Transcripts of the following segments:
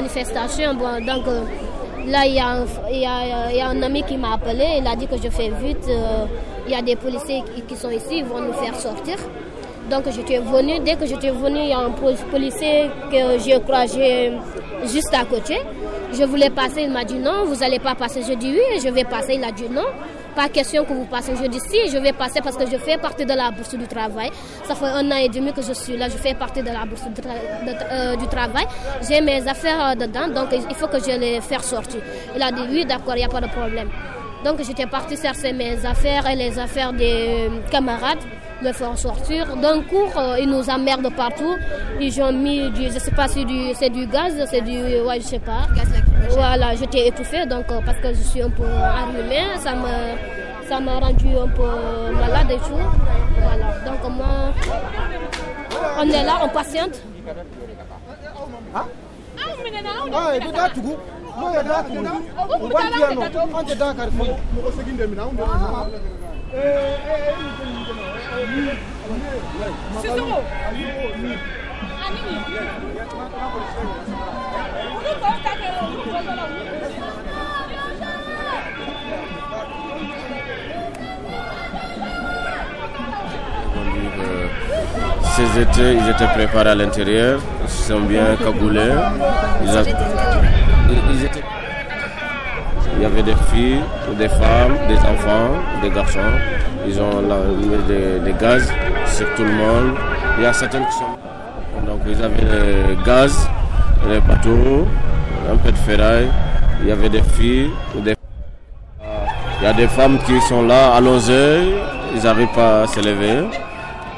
manifestation. Bon, donc euh, là, il y, a un, il, y y, a un ami qui m'a appelé. Il a dit que je fais vite. Euh, il y a des policiers qui, sont ici. Ils vont nous faire sortir. Donc j'étais venue. Dès que j'étais venue, il y a un policier que j'ai croisé juste à côté. Je voulais passer. Il m'a dit non, vous n'allez pas passer. Je dis oui, je vais passer. Il a dit non. Pas question que vous passez. Je dis si, je vais passer parce que je fais partie de la bourse du travail. Ça fait un an et demi que je suis là. Je fais partie de la bourse du, euh, travail. J'ai mes affaires dedans, donc il faut que je les fasse sortir. Il a dit oui, d'accord, il n'y a pas de problème. Donc j'étais partie chercher mes affaires et les affaires des camarades, le faire sortir. D'un coup, euh, ils nous emmerdent partout. Ils ont mis du, je sais pas si c'est du gaz, c'est du, ouais, je sais pas. Voilà, j'étais étouffée donc euh, parce que je suis un peu allumée, ça me, ça m'a rendu un peu malade et tout. Voilà, donc moi, on est là, on patiente. Ah, Ces étés, ils étaient préparés à l'intérieur, ils sont bien cagoulés. Ils. Il y avait des filles, des femmes, des enfants, des garçons. Ils ont mis des, gaz sur tout le monde. Il y a certains qui sont. Donc ils avaient des gaz, des bateaux, un peu de ferraille. Il y avait des filles, des... il y a des femmes qui sont là à ils n'arrivent pas à se lever.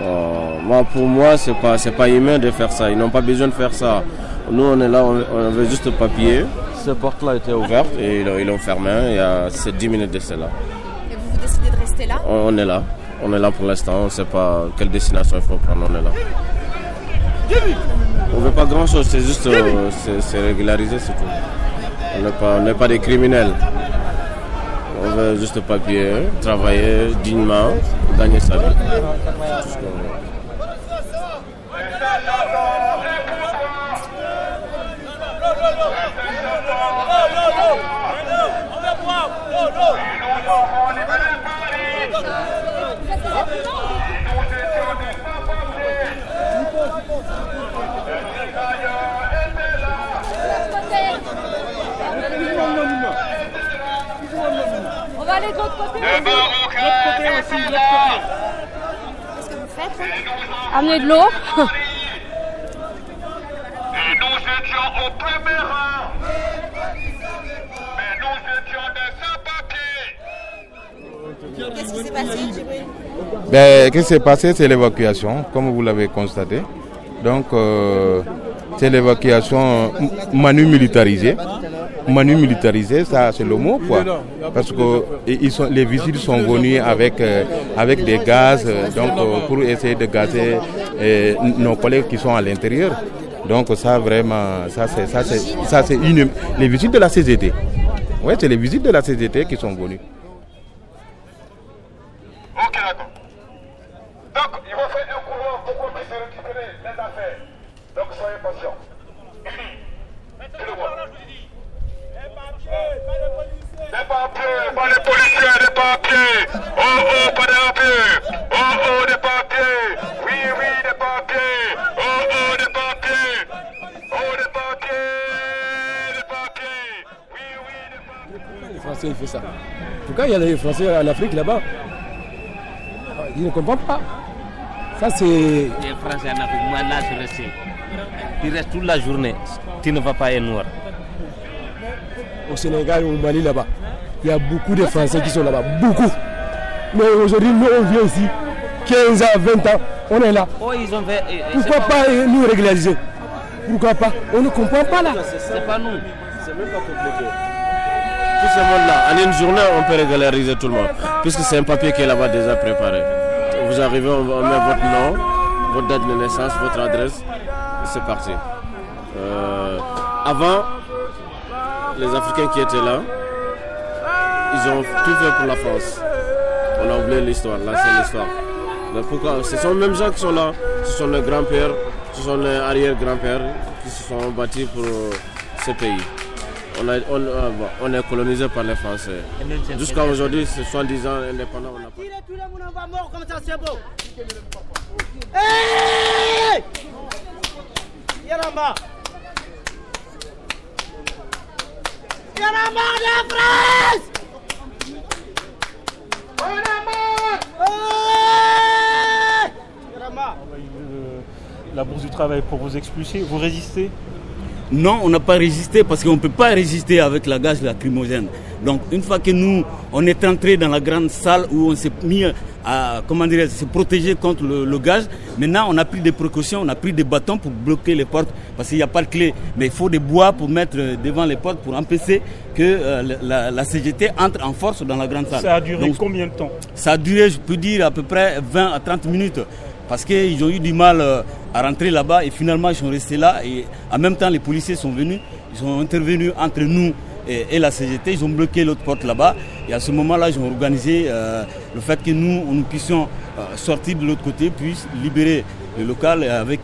Euh, moi, pour moi, c'est pas, c'est pas humain de faire ça. Ils n'ont pas besoin de faire ça. Nous, on est là, on, on veut juste papier. Cette porte-là était ouverte et ils l'ont fermée. Il y a 10 minutes de cela. Et vous, vous décidez de rester là? On, on, est là. On est là pour l'instant. On ne sait pas quelle destination il faut prendre. On est là. On ne veut pas grand-chose. C'est juste euh, c'est régulariser, c'est tout. On n'est pas, on pas des criminels. On veut juste papier, travailler dignement, gagner sa vie. On va aller de l'autre côté. Le Marocain Qu'est-ce que vous faites Amener de l'eau. Et nous étions au premier Qu'est-ce qui s'est passé, ben, Qu'est-ce qui s'est passé C'est l'évacuation, comme vous l'avez constaté. Donc, euh, c'est l'évacuation manu militarisée. Manu militarisé, ça c'est le mot quoi. Parce que ils sont, les visites sont venus avec, euh, avec des gaz, euh, donc pour essayer de gazer nos collègues qui sont à l'intérieur. Donc ça vraiment, ça c'est ça c'est ça c'est une les visites de la CGT. Ouais, c'est les visites de la CGT qui sont venues. Français, ils font ça. En tout cas, il y a les Français en Afrique là-bas. Ils ne comprennent pas. Ça, c'est. Les Français en Afrique, moi là, je reste. Tu restes toute la journée. Tu ne vas pas être noir. Au Sénégal, au Mali là-bas, il y a beaucoup de Français qui sont là-bas. Beaucoup. Mais aujourd'hui, nous, on vient ici, 15 ans, 20 ans, on est là. Oh, ils ont fait. Pourquoi pas nous régulariser? Pourquoi pas? On ne comprend pas là. C'est pas nous. C'est même pas compliqué. Tout ce monde-là, en une journée, on peut régulariser tout le monde. Puisque c'est un papier qui est là-bas déjà préparé. Vous arrivez, on met votre nom, votre date de naissance, votre adresse. C'est parti. Euh, avant, les Africains qui étaient là, ils ont tout fait pour la France. On a oublié l'histoire, là c'est l'histoire. Mais pourquoi? Ce sont les mêmes gens qui sont là. Ce sont les grands-pères, ce sont les arrière-grands-pères qui se sont battus pour ce pays. On, a- on- euh, bon, on est colonisé par les Français. Jusqu'à aujourd'hui, c'est 70 ans indépendant. on n'a pas- Tout le monde va mort comme ça, c'est beau. Hey Yaramba Yaramba de la France Hey Yaramba La bourse du travail pour vous expulser, vous résistez Non, on n'a pas résisté parce qu'on ne peut pas résister avec la gaz lacrymogène. Donc une fois que nous, on est entré dans la grande salle où on s'est mis à, comment dire, se protéger contre le, le gaz, maintenant on a pris des précautions, on a pris des bâtons pour bloquer les portes parce qu'il n'y a pas de clé. Mais il faut des bois pour mettre euh, devant les portes pour empêcher que euh, la, la CGT entre en force dans la grande salle. Ça a duré Donc, combien de temps? ça a duré, je peux dire, à peu près 20 à 30 minutes. Parce qu'ils ont eu du mal euh, à rentrer là-bas et finalement ils sont restés là. Et en même temps, les policiers sont venus, ils sont intervenus entre nous et, la CGT. Ils ont bloqué l'autre porte là-bas. Et à ce moment-là, ils ont organisé euh, le fait que nous, nous puissions euh, sortir de l'autre côté, puis libérer le local avec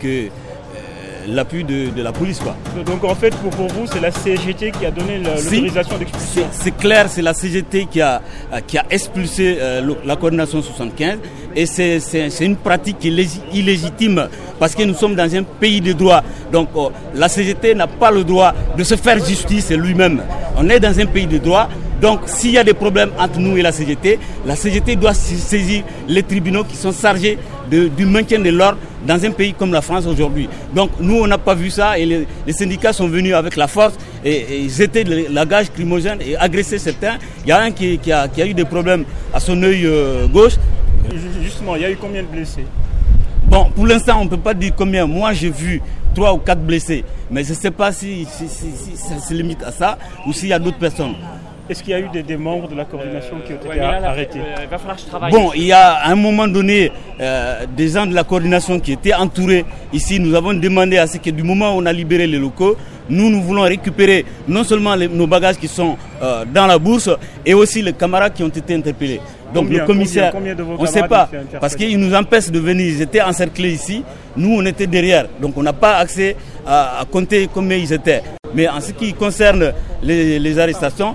l'appui de, de la police. Quoi. Donc en fait, pour, pour vous, c'est la CGT qui a donné le- Si. l'autorisation d'expulsion. C'est- C'est clair, c'est la CGT qui a, qui a expulsé euh, la coordination 75 et c'est- une pratique qui est légi- illégitime parce que nous sommes dans un pays de droit. Donc euh, la CGT n'a pas le droit de se faire justice lui-même. On est dans un pays de droit. Donc s'il y a des problèmes entre nous et la CGT, la CGT doit sa- saisir les tribunaux qui sont chargés de- du maintien de l'ordre dans un pays comme la France aujourd'hui. Donc nous, on n'a pas vu ça et les, les syndicats sont venus avec la force et, et jeter le- la gage crimogène et agresser certains. Il y a un qui, qui a, qui a eu des problèmes à son œil euh, gauche. Ju- Justement, il y a eu combien de blessés? Bon, pour l'instant, on ne peut pas dire combien. Moi, j'ai vu trois ou quatre blessés. Mais je ne sais pas si, si- si- si ça se limite à ça ou s'il y a d'autres personnes. Est-ce qu'il y a eu des, des membres de la coordination qui ont été Ouais, mais là, là, arrêtés euh, il va falloir que je travaille. Bon, il y a à un moment donné euh, des gens de la coordination qui étaient entourés ici. Nous avons demandé à ce que du moment où on a libéré les locaux, nous, nous voulons récupérer non seulement les- nos bagages qui sont euh, dans la bourse et aussi les camarades qui ont été interpellés. Donc Combien, le commissaire, combien, combien de vos on ne sait pas, parce qu'ils nous empêchent de venir. Ils étaient encerclés ici, nous on était derrière. Donc on n'a pas accès à, à compter combien ils étaient. Mais en ce qui concerne les, les arrestations,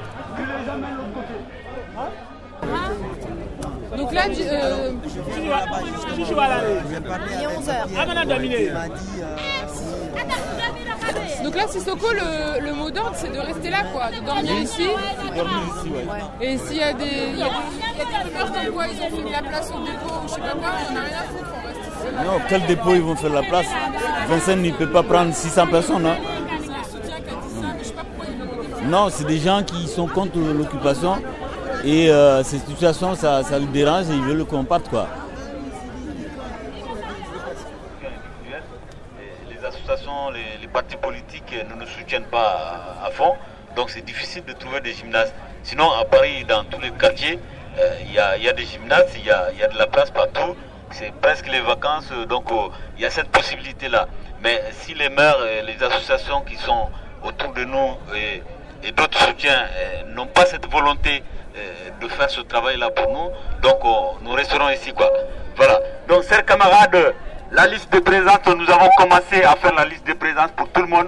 Donc là, tu, euh, il est 11h. Donc là, Sissoko, le, le mot d'ordre, c'est de rester là, quoi, de dormir ici. Et s'il y a des, il y a des, il y a des rumeurs comme quoi ils ont fait de la place au dépôt ou je sais pas quoi, on n'a rien à foutre, on reste ici. Non, quel dépôt ils vont faire la place? Vincennes ne peut pas prendre 600 personnes. hein. Non, c'est des gens qui sont contre l'occupation et euh, cette situation, ça, ça les dérange et ils veulent qu'on parte quoi. les associations, les, partis politiques ne nous soutiennent pas à, fond. Donc c'est difficile de trouver des gymnases. Sinon, à Paris, dans tous les quartiers, euh, il y, a, il y a des gymnases, il y a, il y a de la place partout. C'est presque les vacances, donc euh, il y a cette possibilité-là. Mais si les maires et les associations qui sont autour de nous et, et d'autres soutiens euh, n'ont pas cette volonté de faire ce travail-là pour nous, donc euh, nous resterons ici. Quoi. Voilà. Donc, chers camarades, la liste de présence, nous avons commencé à faire la liste de présence pour tout le monde.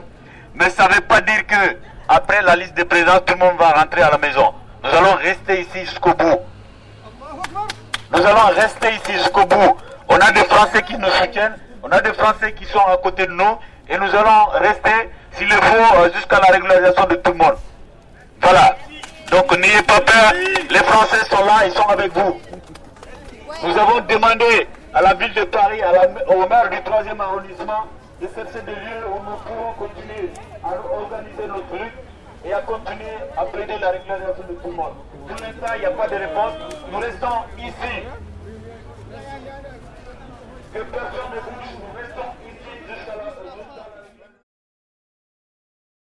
Mais ça ne veut pas dire que après la liste de présence, tout le monde va rentrer à la maison. Nous allons rester ici jusqu'au bout. Nous allons rester ici jusqu'au bout. On a des Français qui nous soutiennent, on a des Français qui sont à côté de nous, et nous allons rester, s'il le faut, euh, jusqu'à la régularisation de tout le monde. Voilà. Donc n'ayez pas peur, les Français sont là, ils sont avec vous. Nous avons demandé à la ville de Paris, au maire du 3e arrondissement, de chercher des lieux où nous pouvons continuer à organiser nos trucs et à continuer à plaider la régularisation de tout le monde. Pour l'instant, il n'y a pas de réponse. Nous restons ici. Que personne ne